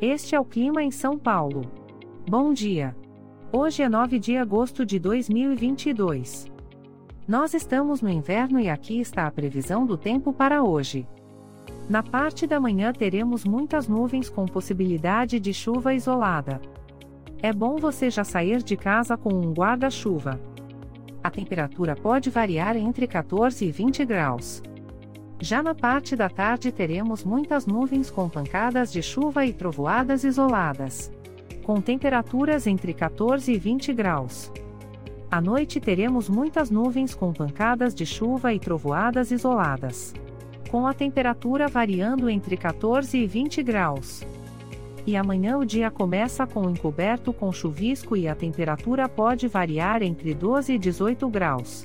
Este é o clima em São Paulo. Bom dia. Hoje é 9 de agosto de 2022. Nós estamos no inverno e aqui está a previsão do tempo para hoje. Na parte da manhã teremos muitas nuvens com possibilidade de chuva isolada. É bom você já sair de casa com um guarda-chuva. A temperatura pode variar entre 14 e 20 graus. Já na parte da tarde teremos muitas nuvens com pancadas de chuva e trovoadas isoladas. Com temperaturas entre 14 e 20 graus. À noite teremos muitas nuvens com pancadas de chuva e trovoadas isoladas. Com a temperatura variando entre 14 e 20 graus. E amanhã o dia começa com encoberto com chuvisco e a temperatura pode variar entre 12 e 18 graus.